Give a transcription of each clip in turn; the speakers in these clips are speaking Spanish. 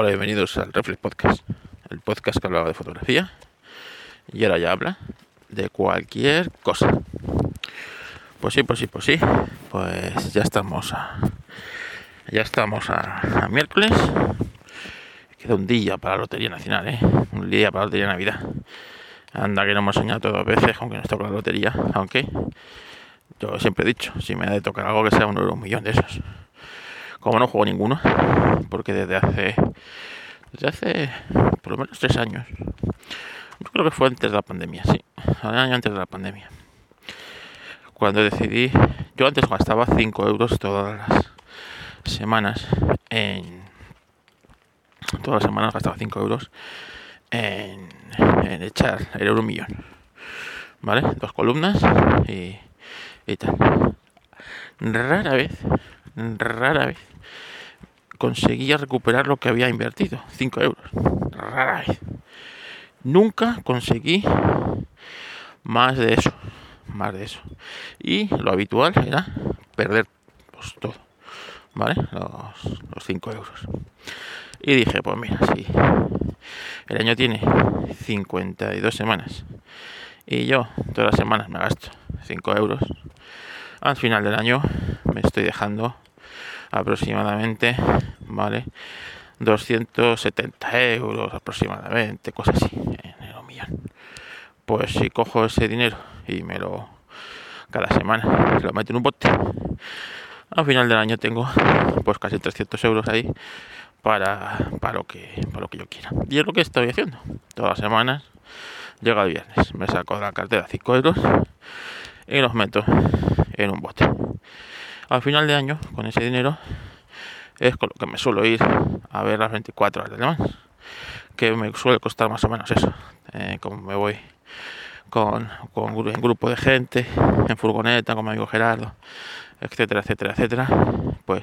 Hola, bienvenidos al Reflex Podcast, el podcast que hablaba de fotografía y ahora ya habla de cualquier cosa. Pues sí, pues sí, pues sí, pues ya estamos a, ya estamos a, miércoles. Queda un día para la Lotería Nacional, ¿eh? Un día para la Lotería Navidad. Anda que no hemos soñado todas veces, aunque nos toca la lotería, aunque yo siempre he dicho, si me ha de tocar algo que sea un euro un millón de esos. Como no juego ninguno, porque desde hace desde hace por lo menos tres años. Yo creo que fue antes de la pandemia, sí, año antes de la pandemia. Cuando decidí, yo antes gastaba 5 euros todas las semanas en. Todas las semanas gastaba 5 euros en, en echar el euro millón. ¿Vale? Dos columnas y, y tal. Rara vez, rara vez conseguía recuperar lo que había invertido, 5 euros. Rara vez. Nunca conseguí más de eso, más de eso. Y lo habitual era perder pues, todo, ¿vale? Los, 5 euros. Y dije, pues mira, si el año tiene 52 semanas y yo todas las semanas me gasto 5 euros, al final del año me estoy dejando aproximadamente, ¿vale? 270 euros aproximadamente, cosas así, en el millón. Pues si cojo ese dinero y me lo cada semana lo meto en un bote, al final del año tengo pues casi 300 euros ahí para, para, lo que, para lo que yo quiera. Y es lo que estoy haciendo. Todas las semanas llega el viernes, me saco de la cartera 5 euros y los meto en un bote al final de año, con ese dinero, es con lo que me suelo ir a ver las 24 horas de Le que me suele costar más o menos eso. Eh, como me voy con, con un grupo de gente, en furgoneta, con mi amigo Gerardo, etcétera, etcétera, etcétera, pues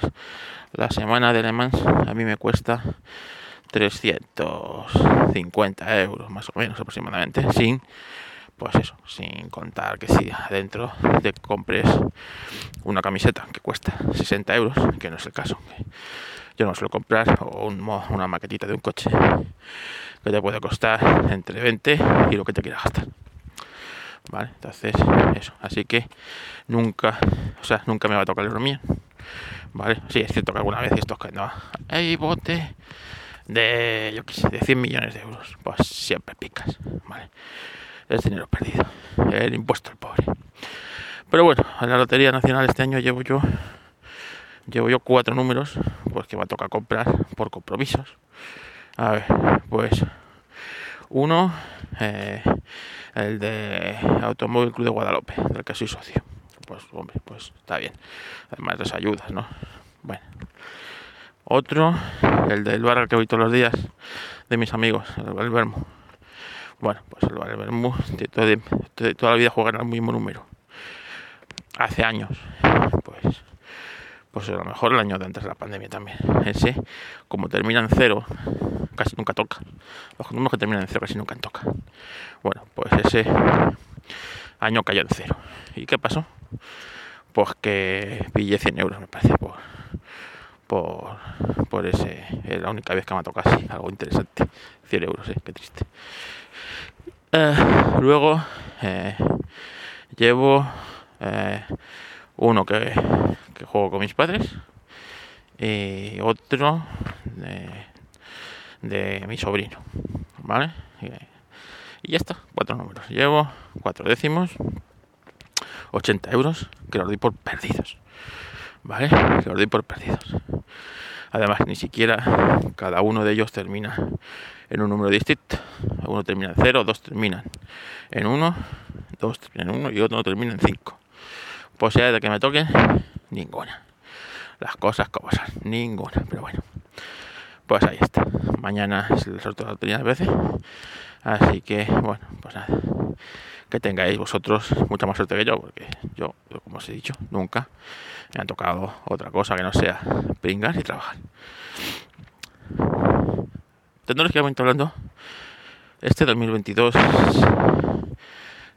la semana de Le a mí me cuesta 350 euros más o menos aproximadamente, sin pues eso, sin contar que si adentro te compres una camiseta que cuesta 60 euros, que no es el caso. Yo no suelo comprar, o una maquetita de un coche que te puede costar entre 20 y lo que te quieras gastar. Vale, entonces eso, así que nunca, o sea, nunca me va a tocar el euro Vale, sí, es cierto que alguna vez esto es que no, hay bote de, yo qué sé, de 100 millones de euros, pues siempre picas, vale es dinero perdido. El impuesto al pobre. Pero bueno, en la Lotería Nacional este año llevo yo llevo yo cuatro números, pues que me toca comprar por compromisos. A ver, pues uno, eh, el de Automóvil Club de Guadalupe, del que soy socio. Pues hombre, pues está bien. Además las ayudas, ¿no? Bueno. Otro, el del bar al que voy todos los días, de mis amigos, el Vermo bueno, pues el Valvermu de, toda la vida juegan al mismo número. Hace años, pues, pues a lo mejor el año de antes de la pandemia también. Ese, como termina en cero, casi nunca toca. Los números que terminan en cero casi nunca toca. Bueno, pues ese año cayó en cero. ¿Y qué pasó? Pues que pillé 100 euros, me parece, por, por, por ese. Es la única vez que me ha tocado así, algo interesante. 100 euros, ¿eh? Qué triste. Eh, luego eh, llevo eh, uno que, juego con mis padres y otro de, mi sobrino, ¿vale? Y, ya está, cuatro números. Llevo cuatro décimos, 80 euros que los doy por perdidos, ¿vale? Que los doy por perdidos. Además, ni siquiera cada uno de ellos termina en un número distinto. Uno termina en 0, dos terminan en 1, dos terminan en 1 y otro termina en 5. Posibilidad de que me toquen, ninguna. Las cosas como son, ninguna. Pero bueno, pues ahí está. Mañana es el sorteo de la lotería de veces. Así que, bueno, pues nada. Que tengáis vosotros mucha más suerte que yo, porque yo, como os he dicho, nunca me han tocado otra cosa que no sea pringar y trabajar tecnológicamente hablando, este 2022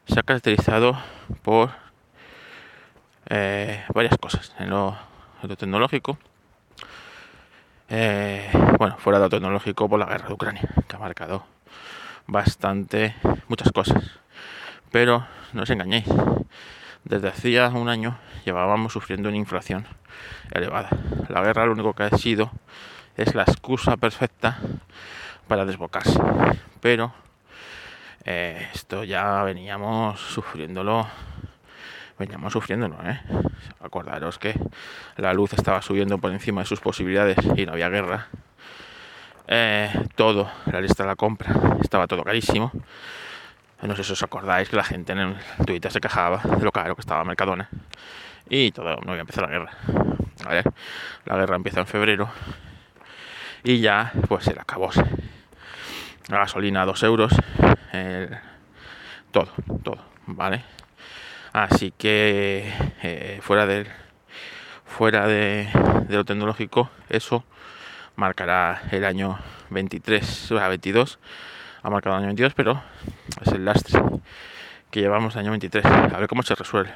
se ha caracterizado por eh, varias cosas. En lo, tecnológico, Eh, bueno, fuera de lo tecnológico por la guerra de Ucrania, que ha marcado bastante muchas cosas. Pero no os engañéis, desde hacía un año llevábamos sufriendo una inflación elevada. La guerra lo único que ha sido es la excusa perfecta para desbocarse. Pero eh, esto ya veníamos sufriéndolo veníamos sufriéndolo, ¿eh? Acordaros que la luz estaba subiendo por encima de sus posibilidades y no había guerra. Eh, todo, la lista de la compra, estaba todo carísimo. No sé si os acordáis que la gente en el Twitter se quejaba de lo caro que estaba Mercadona. Y todo, no iba a la guerra. La guerra empieza en febrero. Y ya, pues se la acabó. La gasolina a 2 euros. todo, todo, ¿vale? Así que eh, fuera del fuera de, lo tecnológico, eso marcará el año 23, o sea, 22, ha marcado el año 22, pero es el lastre que llevamos el año 23. A ver cómo se resuelve.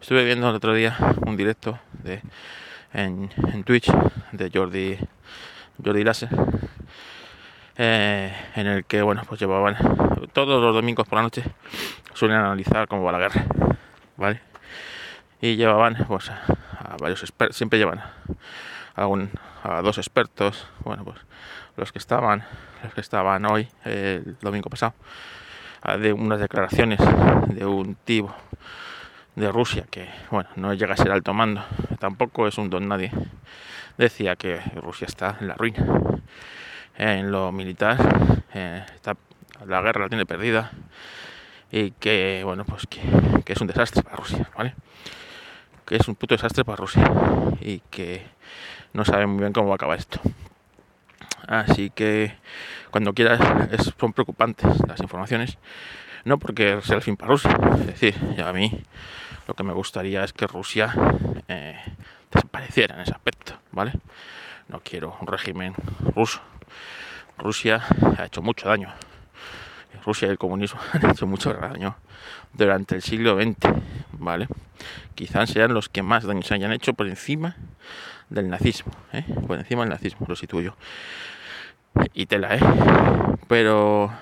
Estuve viendo el otro día un directo de en, Twitch de Jordi Jordi Lasser eh, en el que bueno pues llevaban todos los domingos por la noche suelen analizar cómo va la guerra, ¿vale? Y llevaban pues a, varios expertos, siempre llevan a, un, a dos expertos, bueno pues los que estaban, los que estaban hoy, el domingo pasado, de unas declaraciones de un tío de Rusia que bueno no llega a ser alto mando, tampoco es un don nadie, decía que Rusia está en la ruina en lo militar, eh, está, la guerra la tiene perdida y que, bueno, pues que, es un desastre para Rusia, ¿vale? Que es un puto desastre para Rusia y que no sabe muy bien cómo va a acabar esto. Así que cuando quieras son preocupantes las informaciones, no porque sea el fin para Rusia, es decir, a mí lo que me gustaría es que Rusia eh, desapareciera en ese aspecto, ¿vale? No quiero un régimen ruso. Rusia ha hecho mucho daño Rusia y el comunismo han hecho mucho daño durante el siglo XX, ¿vale? Quizás sean los que más daño se hayan hecho por encima del nazismo, ¿eh? Por encima del nazismo, lo situyo. Y tela, ¿eh? Pero...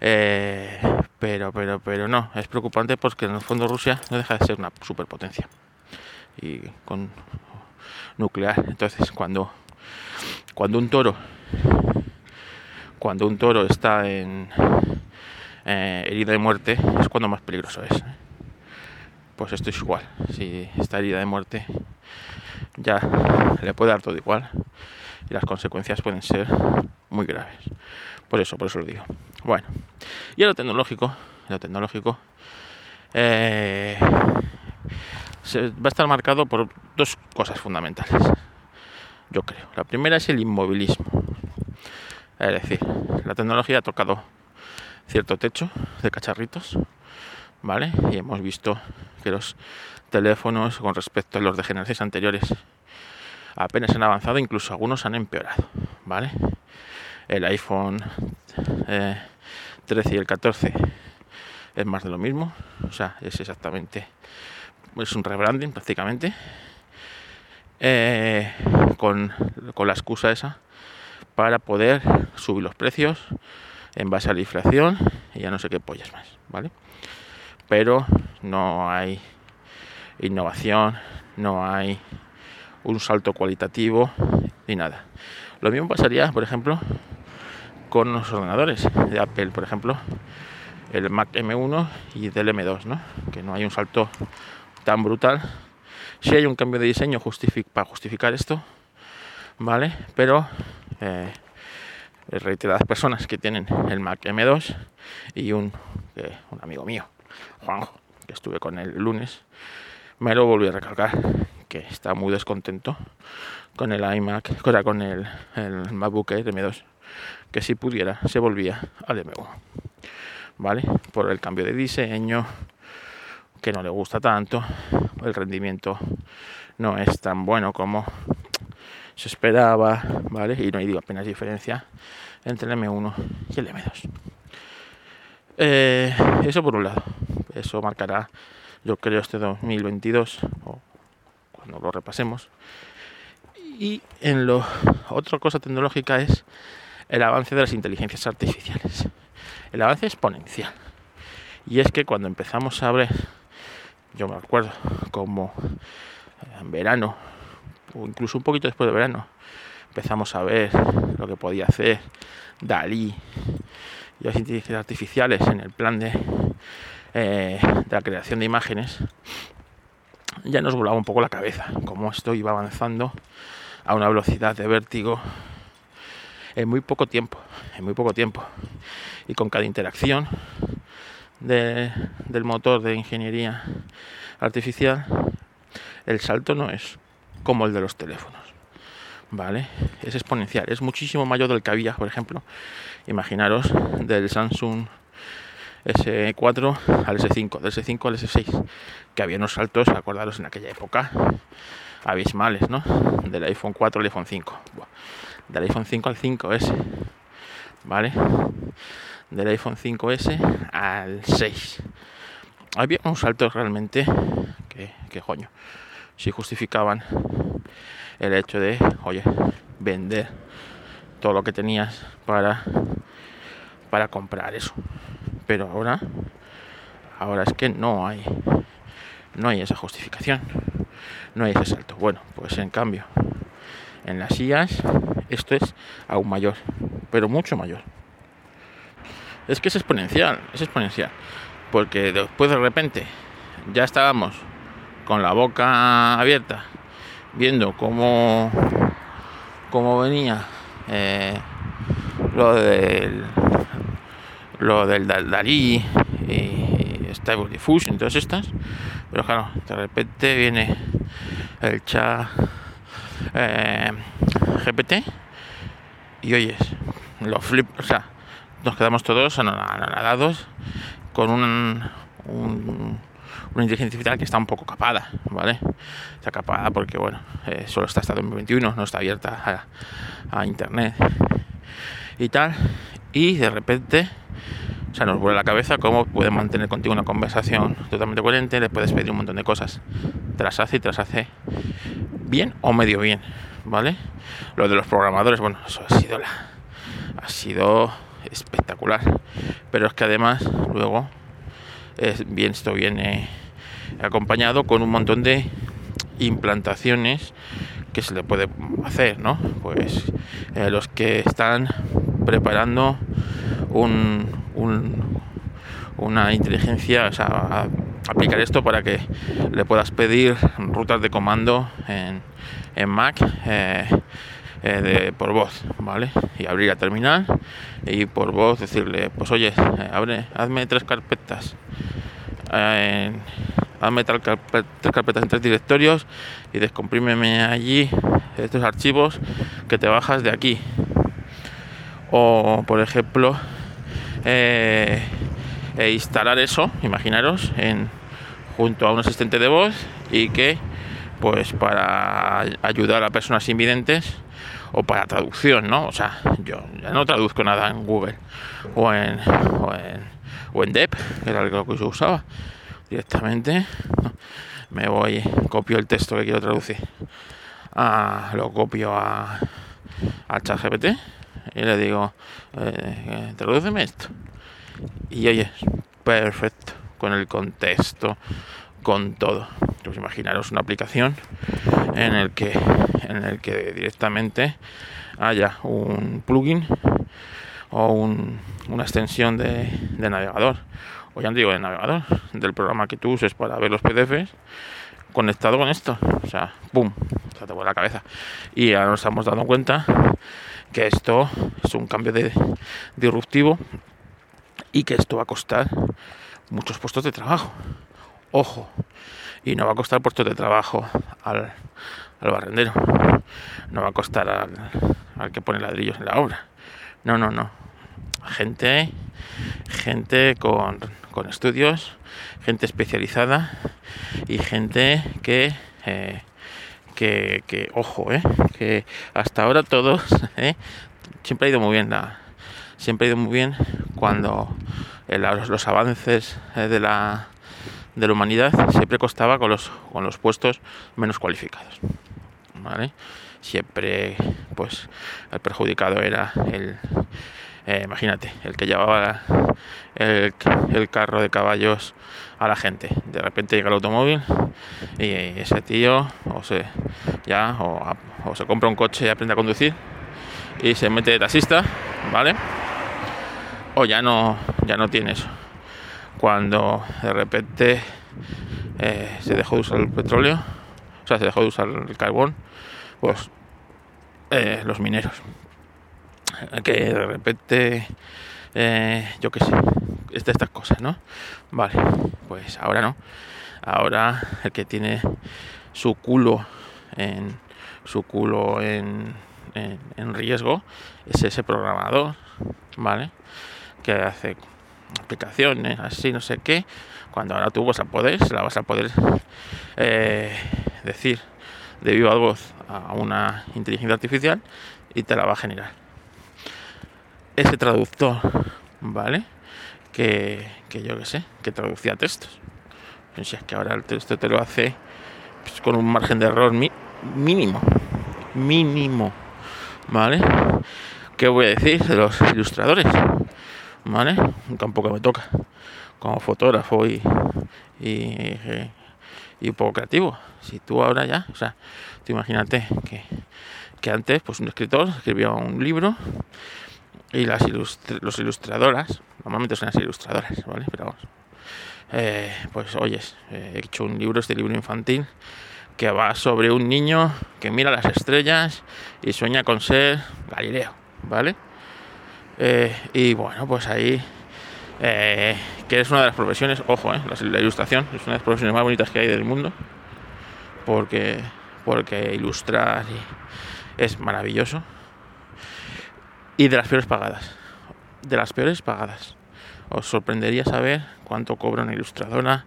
Eh, pero, pero, pero no, es preocupante porque en el fondo Rusia no deja de ser una superpotencia. Y con nuclear. Entonces, cuando, cuando un toro cuando un toro está en eh, herida de muerte es cuando más peligroso es. ¿eh? Pues esto es igual. Si está herida de muerte ya le puede dar todo igual y las consecuencias pueden ser muy graves. Por eso, por eso lo digo. Bueno, y a lo tecnológico, lo tecnológico eh, se, va a estar marcado por dos cosas fundamentales. Yo creo. La primera es el inmovilismo. Es decir, la tecnología ha tocado cierto techo de cacharritos, ¿vale? Y hemos visto que los teléfonos con respecto a los de generaciones anteriores apenas han avanzado, incluso algunos han empeorado, ¿vale? El iPhone 13 eh, y el 14 es más de lo mismo, o sea, es exactamente, es un rebranding prácticamente, eh, con, con la excusa esa para poder subir los precios en base a la inflación y ya no sé qué pollas más, ¿vale? Pero no hay innovación, no hay un salto cualitativo ni nada. Lo mismo pasaría, por ejemplo, con los ordenadores de Apple, por ejemplo, el Mac M1 y del M2, ¿no? Que no hay un salto tan brutal. Si hay un cambio de diseño para justificar esto, ¿vale? Pero eh, reiteradas personas que tienen el Mac M2 y un, un amigo mío, Juanjo, que estuve con él el lunes, me lo volví a recalcar, que está muy descontento con el iMac, con el, el MacBook Air M2, que si pudiera se volvía al M1, ¿vale? Por el cambio de diseño, que no le gusta tanto, el rendimiento no es tan bueno como se esperaba, ¿vale? Y no hay apenas diferencia entre el M1 y el M2. Eh, eso por un lado, eso marcará, yo creo, este 2022, o cuando lo repasemos. Y en lo otra cosa tecnológica es el avance de las inteligencias artificiales. El avance exponencial. Y es que cuando empezamos a ver, yo me acuerdo como en verano, o incluso un poquito después de verano, empezamos a ver lo que podía hacer Dalí y las inteligencias artificiales en el plan de, eh, de la creación de imágenes, ya nos volaba un poco la cabeza, como esto iba avanzando a una velocidad de vértigo en muy poco tiempo, en muy poco tiempo. Y con cada interacción del motor de ingeniería artificial, el salto no es como el de los teléfonos. ¿Vale? Es exponencial, es muchísimo mayor del que había, por ejemplo, imaginaros del Samsung S4 al S5, del S5 al S6, que había unos saltos, acordaros en aquella época, abismales, ¿no? Del iPhone 4 al iPhone 5. Del iPhone 5 al 5S, ¿vale? Del iPhone 5S al 6. Había unos saltos realmente que, que coño, si justificaban el hecho de, oye, vender todo lo que tenías para, para comprar eso. Pero ahora, ahora es que no hay, no hay esa justificación, no hay ese salto. Bueno, pues en cambio, en las IAS esto es aún mayor, pero mucho mayor. Es que es exponencial, es exponencial, porque después de repente ya estábamos con la boca abierta viendo cómo, cómo venía eh, lo del lo del Dalí y Stable Diffusion, todas estas, pero claro, de repente viene el chat eh, GPT y oyes, lo flip, o sea, nos quedamos todos anonadados con un, un una inteligencia artificial que está un poco capada, ¿vale? Está capada porque, bueno, eh, solo está hasta 2021, no está abierta a, internet y tal. Y de repente, o sea, nos vuelve la cabeza cómo puede mantener contigo una conversación totalmente coherente, le puedes pedir un montón de cosas, te las hace y te las hace bien o medio bien, ¿vale? Lo de los programadores, bueno, eso ha sido la, ha sido espectacular, pero es que además luego es bien esto viene acompañado con un montón de implantaciones que se le puede hacer, ¿no? Pues eh, los que están preparando un, una inteligencia, sea, aplicar esto para que le puedas pedir rutas de comando en, en Mac eh, eh, por voz, ¿vale? Y abrir la terminal y por voz decirle, pues oye, abre, hazme tres carpetas hazme tres carpetas en tres directorios y descomprímeme allí estos archivos que te bajas de aquí. O, por ejemplo, eh, e instalar eso, imaginaros, en, junto a un asistente de voz y que, pues, para ayudar a personas invidentes o para traducción, ¿no? O sea, yo ya no traduzco nada en Google o en, o en, o en DEP, que era lo que se usaba directamente me voy, copio el texto que quiero traducir, ah, lo copio a, al chat GPT y le digo, eh, tradúceme esto. Y oye, perfecto, con el contexto, con todo. Pues imaginaros una aplicación en el que, en el que directamente haya un plugin o una extensión de, navegador o ya no digo de navegador, del programa que tú uses para ver los PDFs, conectado con esto. O sea, ¡pum! Se te vuelve la cabeza. Y ahora nos hemos dado cuenta que esto es un cambio de, disruptivo y que esto va a costar muchos puestos de trabajo. Ojo, y no va a costar puestos de trabajo al, al barrendero, no va a costar al, al que pone ladrillos en la obra. No, no, no. Gente, gente con con estudios, gente especializada y gente que, eh, que, ojo, eh, que hasta ahora todos, eh, siempre ha ido muy bien la, siempre ha ido muy bien cuando los, avances de la de la humanidad siempre costaba con los con los puestos menos cualificados, ¿vale? siempre pues el perjudicado era el eh, imagínate el que llevaba el, carro de caballos a la gente. De repente llega el automóvil y ese tío o se ya o, o se compra un coche y aprende a conducir y se mete de taxista vale o ya no ya no tiene eso cuando de repente eh, se dejó de usar el petróleo, o sea, se dejó de usar el carbón, pues eh, los mineros. Que de repente, eh, yo qué sé, de estas cosas, ¿no? Vale, pues ahora no. Ahora el que tiene su culo en su culo en, en riesgo es ese programador, ¿vale? Que hace aplicaciones, así, no sé qué, cuando ahora tú vas a poder, se la vas a poder eh, decir de viva voz a una inteligencia artificial y te la va a generar. Ese traductor, ¿vale? Que, yo que sé, que traducía textos. Si es que ahora el texto te lo hace pues, con un margen de error mínimo, mínimo, ¿vale? ¿Qué voy a decir de los ilustradores? ¿Vale? Un campo que me toca como fotógrafo y, y, poco creativo. Si tú ahora ya, o sea, tú imagínate que, que antes, pues un escritor escribía un libro y las los ilustradoras, normalmente son las ilustradoras, ¿vale? Pero vamos, eh, pues oyes, he hecho un libro, este libro infantil, que va sobre un niño que mira las estrellas y sueña con ser Galileo, ¿vale? Eh, y bueno, pues ahí, eh, que es una de las profesiones, ojo, eh, la, ilustración es una de las profesiones más bonitas que hay del mundo, porque, porque ilustrar es maravilloso. Y de las peores pagadas, de las peores pagadas. Os sorprendería saber cuánto cobra una ilustradora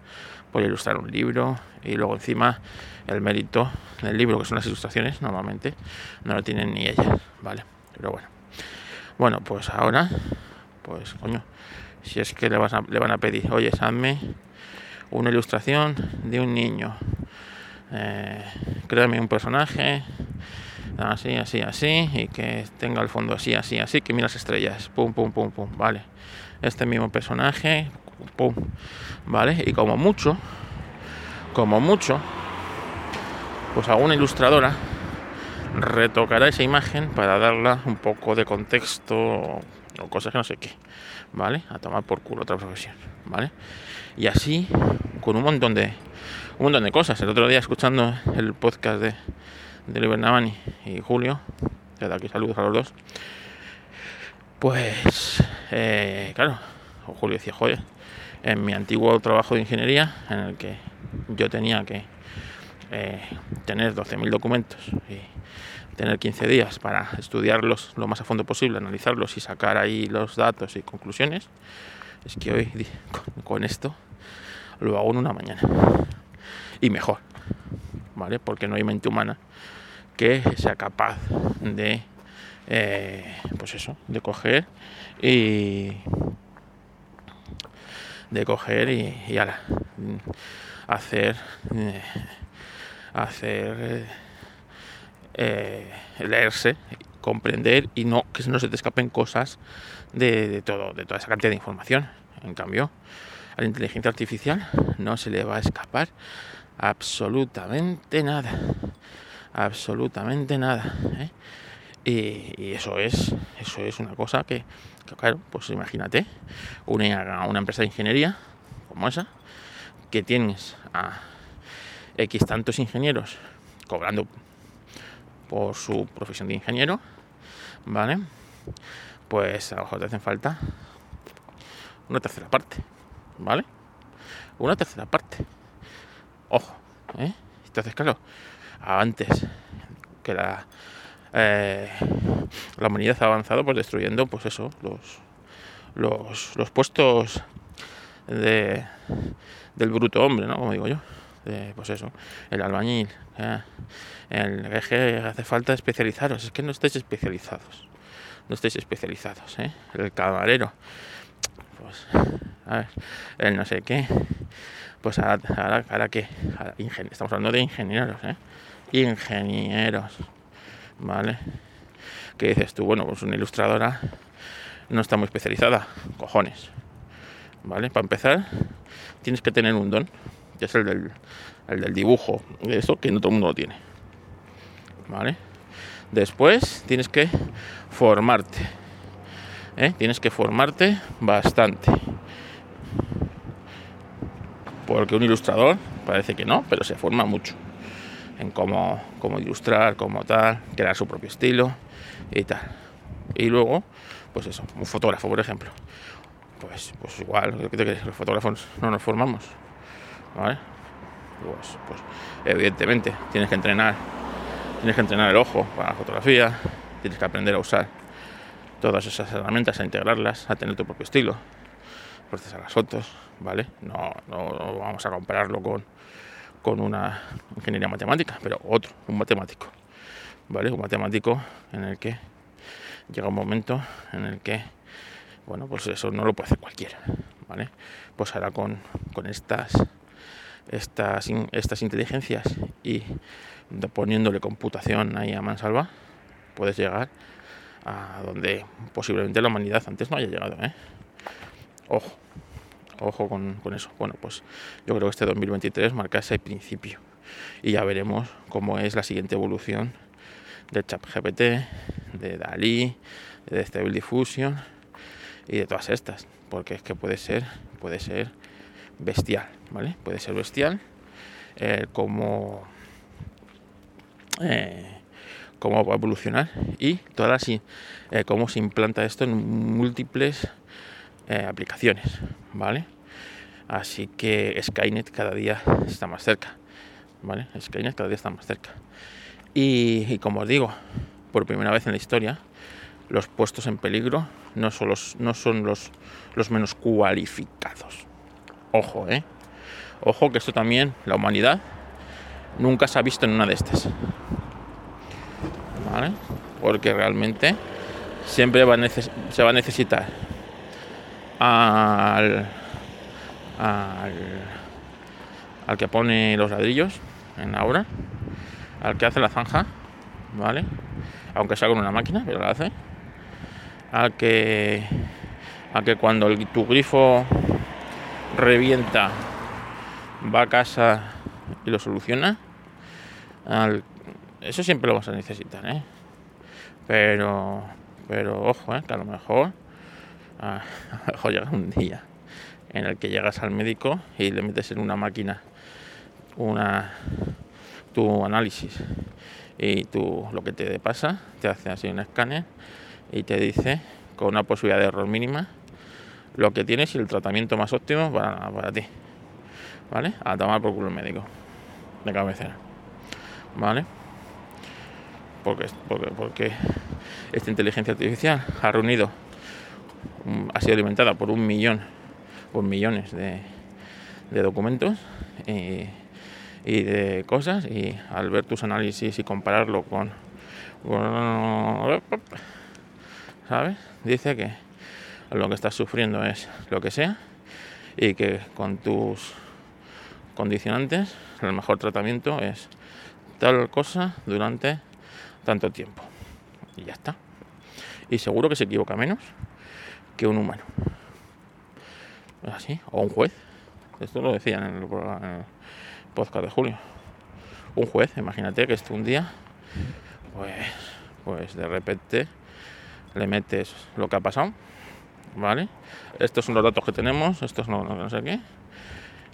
por ilustrar un libro y luego encima el mérito del libro, que son las ilustraciones, normalmente no lo tienen ni ellas, ¿vale? Pero bueno. Bueno, pues ahora, pues coño, si es que le, vas le van a pedir, oye, hazme una ilustración de un niño, eh, créame un personaje, así, así, así, y que tenga el fondo así, así, así, que mira las estrellas, pum, pum, pum, pum, vale. Este mismo personaje, pum, vale, y como mucho, como mucho, pues a una ilustradora retocará esa imagen para darla un poco de contexto o, cosas que no sé qué, ¿vale? A tomar por culo otra profesión, ¿vale? Y así, con un montón de un montón de cosas. El otro día escuchando el podcast de, de Libernavani y Julio, da aquí saludos a los dos, pues, eh, claro, Julio decía, joder, en mi antiguo trabajo de ingeniería, en el que yo tenía que eh, tener 12.000 documentos y tener 15 días para estudiarlos lo más a fondo posible, analizarlos y sacar ahí los datos y conclusiones, es que hoy con, esto lo hago en una mañana. Y mejor, ¿vale? Porque no hay mente humana que sea capaz de, eh, pues eso, de coger y de coger y, y hacer eh, hacer eh, leerse, comprender y no que no se te escapen cosas de, todo, de toda esa cantidad de información. En cambio, a la inteligencia artificial no se le va a escapar absolutamente nada. Absolutamente nada. ¿eh? Y, eso es eso es una cosa que, claro, pues imagínate, una, una empresa de ingeniería como esa, que tienes a X tantos ingenieros cobrando por su profesión de ingeniero, ¿vale? Pues a lo mejor te hacen falta una tercera parte, ¿vale? Una tercera parte. Ojo, ¿eh? Entonces, claro, antes que la, eh, la humanidad ha avanzado, pues destruyendo, pues eso, los, los, los puestos de, del bruto hombre, ¿no? Como digo yo. Pues eso, el albañil, el eje hace falta especializaros, es que no estáis especializados, no estáis especializados, ¿eh? el camarero, pues, a ver, el no sé qué, pues ahora, ahora, que, estamos hablando de ingenieros, ¿eh? ingenieros, ¿vale? Que dices tú, bueno, pues una ilustradora no está muy especializada, cojones, ¿vale? Para empezar, tienes que tener un don, que es el del, el del dibujo, eso que no todo el mundo lo tiene, ¿vale? Después tienes que formarte, ¿eh? tienes que formarte bastante. Porque un ilustrador parece que no, pero se forma mucho en cómo, cómo ilustrar, cómo tal, crear su propio estilo y tal. Y luego, pues eso, un fotógrafo, por ejemplo. Pues, pues igual, los fotógrafos no nos formamos, Pues, pues evidentemente tienes que entrenar, tienes que entrenar el ojo para la fotografía, tienes que aprender a usar todas esas herramientas, a integrarlas, a tener tu propio estilo, procesar las fotos, ¿vale? No, no, vamos a compararlo con, con una ingeniería matemática, pero otro, un matemático, ¿vale? Un matemático en el que llega un momento en el que, bueno, pues eso no lo puede hacer cualquiera, ¿vale? Pues ahora con, con estas, estas, estas inteligencias y poniéndole computación ahí a mansalva, puedes llegar a donde posiblemente la humanidad antes no haya llegado, ¿eh? Ojo, ojo con, eso. Bueno, pues yo creo que este 2023 marca ese principio y ya veremos cómo es la siguiente evolución del chat GPT, de Dalí, de Stable Diffusion y de todas estas, porque es que puede ser, puede ser bestial, ¿vale? Puede ser bestial eh, como eh, cómo evolucionar y todas las, eh, cómo se implanta esto en múltiples eh, aplicaciones, ¿vale? Así que Skynet cada día está más cerca, ¿vale? Skynet cada día está más cerca. Y, como os digo, por primera vez en la historia, los puestos en peligro no son los, no son los, los menos cualificados. Ojo, ¿eh? Ojo que esto también, la humanidad, nunca se ha visto en una de estas. Porque realmente siempre se va a necesitar al, al, que pone los ladrillos en la obra, al que hace la zanja, ¿vale? Aunque sea con una máquina, pero la hace. Al que, al que cuando el, tu grifo revienta va a casa y lo soluciona. eso siempre lo vas a necesitar, ¿eh? Pero, pero ojo, ¿eh? que a lo mejor a, lo mejor llega un día en el que llegas al médico y le metes en una máquina una tu análisis y tú lo que te pasa, te hace así un escáner y te dice con una posibilidad de error mínima lo que tienes y el tratamiento más óptimo para, para ti. ¿Vale? A tomar por culo el médico de cabecera. ¿Vale? Porque, porque, porque esta inteligencia artificial ha reunido ha sido alimentada por un millón, por millones de, documentos y, de cosas y al ver tus análisis y compararlo con, ¿sabes? Dice que lo que estás sufriendo es lo que sea y que con tus condicionantes el mejor tratamiento es tal cosa durante tanto tiempo y ya está y seguro que se equivoca menos que un humano. Así, o un juez. Esto lo decían en el, podcast de Julio. Un juez, imagínate que esto un día, pues, pues de repente le metes lo que ha pasado, ¿vale? Estos son los datos que tenemos, estos no, no sé qué,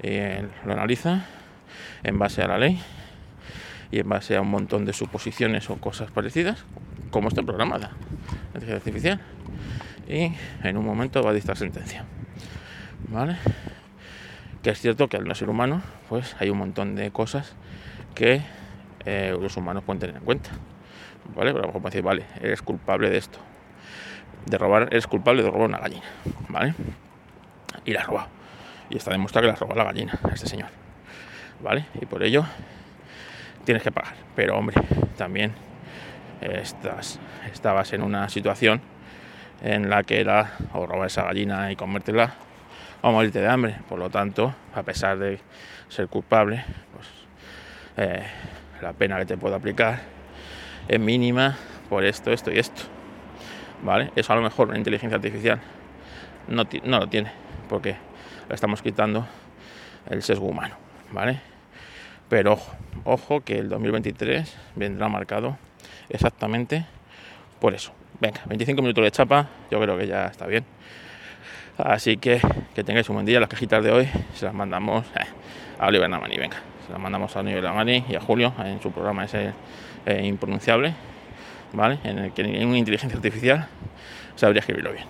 y lo analiza en base a la ley y en base a un montón de suposiciones o cosas parecidas, como está programada la inteligencia artificial y en un momento va a dictar sentencia. ¿Vale? Que es cierto que al no ser humano, pues hay un montón de cosas que eh, los humanos pueden tener en cuenta. ¿Vale? Pero a lo mejor decir, vale, eres culpable de esto. De robar, eres culpable de robar una gallina. ¿Vale? Y la ha robado. Y está demostrado que la robado la gallina este señor. ¿Vale? Y por ello tienes que pagar. Pero hombre, también estás, estabas en una situación en la que era o robar esa gallina y comértela o morirte de hambre. Por lo tanto, a pesar de ser culpable, pues eh, la pena que te puedo aplicar es mínima por esto, esto y esto. ¿Vale? Eso a lo mejor una inteligencia artificial no, no lo tiene, porque le estamos quitando el sesgo humano, ¿vale? Pero ojo, ojo que el 2023 vendrá marcado exactamente por eso. Venga, 25 minutos de chapa, yo creo que ya está bien. Así que que tengáis un buen día. Las cajitas de hoy se las mandamos eh, a Oliver Namani, venga. Se las mandamos a Oliver Namani y a Julio en su programa ese eh, impronunciable, ¿vale? En el que una inteligencia artificial sabría escribirlo bien.